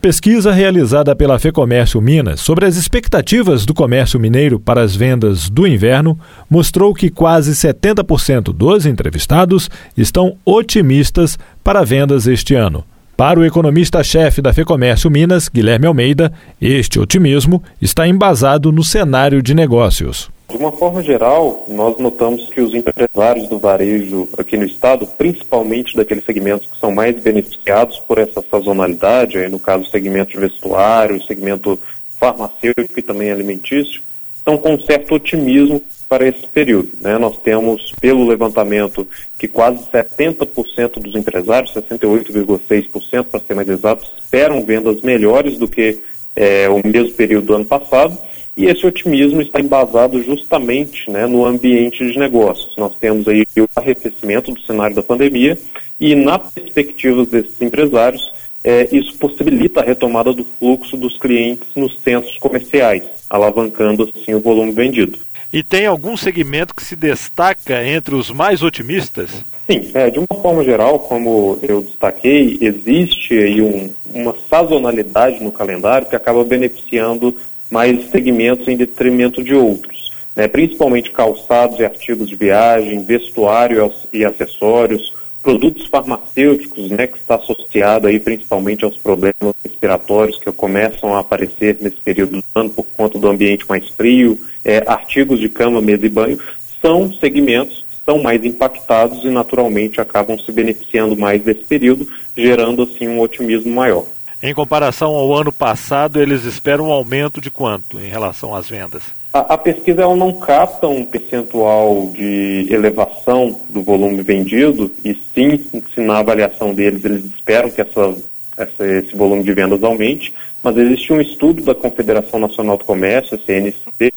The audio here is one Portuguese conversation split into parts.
Pesquisa realizada pela FEComércio Minas sobre as expectativas do comércio mineiro para as vendas do inverno mostrou que quase 70% dos entrevistados estão otimistas para vendas este ano. Para o economista-chefe da FEComércio Minas, Guilherme Almeida, este otimismo está embasado no cenário de negócios. De uma forma geral, nós notamos que os empresários do varejo aqui no estado, principalmente daqueles segmentos que são mais beneficiados por essa sazonalidade, aí no caso o segmento de vestuário, o segmento farmacêutico e também alimentício, estão com um certo otimismo para esse período. Né? Nós temos, pelo levantamento, que quase 70% dos empresários, 68,6% para ser mais exato, esperam vendas melhores do que é, o mesmo período do ano passado e esse otimismo está embasado justamente né, no ambiente de negócios. Nós temos aí o arrefecimento do cenário da pandemia e, na perspectiva desses empresários, é, isso possibilita a retomada do fluxo dos clientes nos centros comerciais, alavancando assim o volume vendido. E tem algum segmento que se destaca entre os mais otimistas? Sim, é, de uma forma geral, como eu destaquei, existe aí um, uma sazonalidade no calendário que acaba beneficiando mais segmentos em detrimento de outros, né? principalmente calçados e artigos de viagem, vestuário e acessórios, produtos farmacêuticos, né, que está associado aí principalmente aos problemas respiratórios que começam a aparecer nesse período do ano por conta do ambiente mais frio, é, artigos de cama, mesa e banho, são segmentos que são mais impactados e naturalmente acabam se beneficiando mais desse período, gerando assim um otimismo maior. Em comparação ao ano passado, eles esperam um aumento de quanto em relação às vendas? A, a pesquisa ela não capta um percentual de elevação do volume vendido, e sim, se na avaliação deles eles esperam que essa, essa, esse volume de vendas aumente, mas existe um estudo da Confederação Nacional do Comércio, a CNC,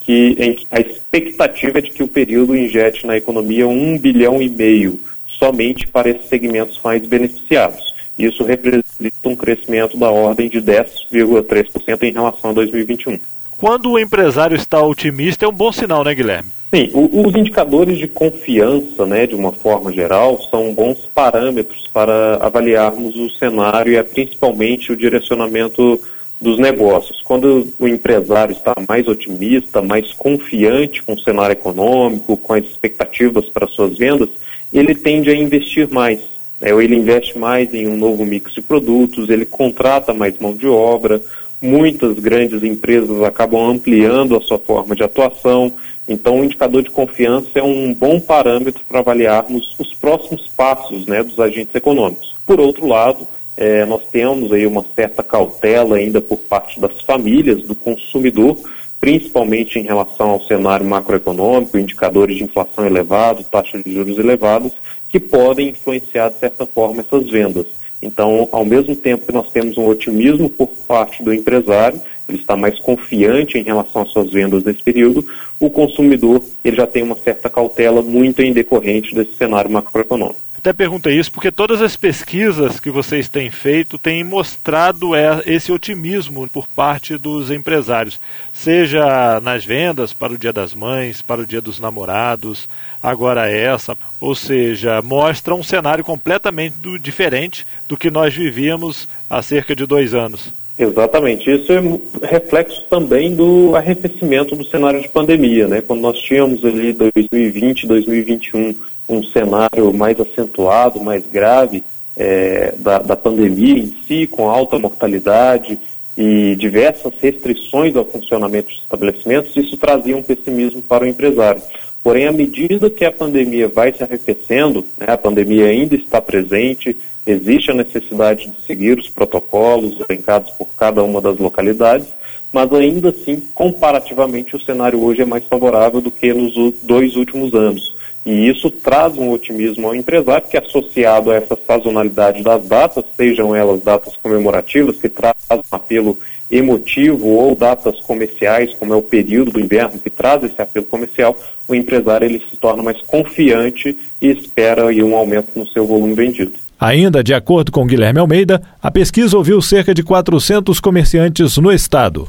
que a expectativa é de que o período injete na economia um bilhão e meio somente para esses segmentos mais beneficiados. Isso representa um crescimento da ordem de 10,3% em relação a 2021. Quando o empresário está otimista, é um bom sinal, né, Guilherme? Sim, os indicadores de confiança, né, de uma forma geral, são bons parâmetros para avaliarmos o cenário e é principalmente o direcionamento dos negócios. Quando o empresário está mais otimista, mais confiante com o cenário econômico, com as expectativas para suas vendas, ele tende a investir mais né, ele investe mais em um novo mix de produtos, ele contrata mais mão de obra, muitas grandes empresas acabam ampliando a sua forma de atuação. Então, o indicador de confiança é um bom parâmetro para avaliarmos os próximos passos né, dos agentes econômicos. Por outro lado, é, nós temos aí uma certa cautela ainda por parte das famílias, do consumidor, principalmente em relação ao cenário macroeconômico, indicadores de inflação elevado, taxas de juros elevadas, que podem influenciar, de certa forma, essas vendas. Então, ao mesmo tempo que nós temos um otimismo por parte do empresário, ele está mais confiante em relação às suas vendas nesse período, o consumidor ele já tem uma certa cautela muito em decorrente desse cenário macroeconômico. Até pergunta isso porque todas as pesquisas que vocês têm feito têm mostrado é, esse otimismo por parte dos empresários, seja nas vendas para o Dia das Mães, para o Dia dos Namorados, agora essa, ou seja, mostra um cenário completamente diferente do que nós vivíamos há cerca de dois anos. Exatamente. Isso é reflexo também do arrefecimento do cenário de pandemia, né? Quando nós tínhamos ali 2020, 2021 um cenário mais acentuado, mais grave é, da, da pandemia em si, com alta mortalidade e diversas restrições ao funcionamento dos estabelecimentos, isso trazia um pessimismo para o empresário. Porém, à medida que a pandemia vai se arrefecendo, né, a pandemia ainda está presente, existe a necessidade de seguir os protocolos elencados por cada uma das localidades, mas ainda assim, comparativamente, o cenário hoje é mais favorável do que nos dois últimos anos. E isso traz um otimismo ao empresário que, associado a essa sazonalidade das datas, sejam elas datas comemorativas, que trazem um apelo emotivo, ou datas comerciais, como é o período do inverno, que traz esse apelo comercial, o empresário ele se torna mais confiante e espera aí, um aumento no seu volume vendido. Ainda de acordo com Guilherme Almeida, a pesquisa ouviu cerca de 400 comerciantes no estado.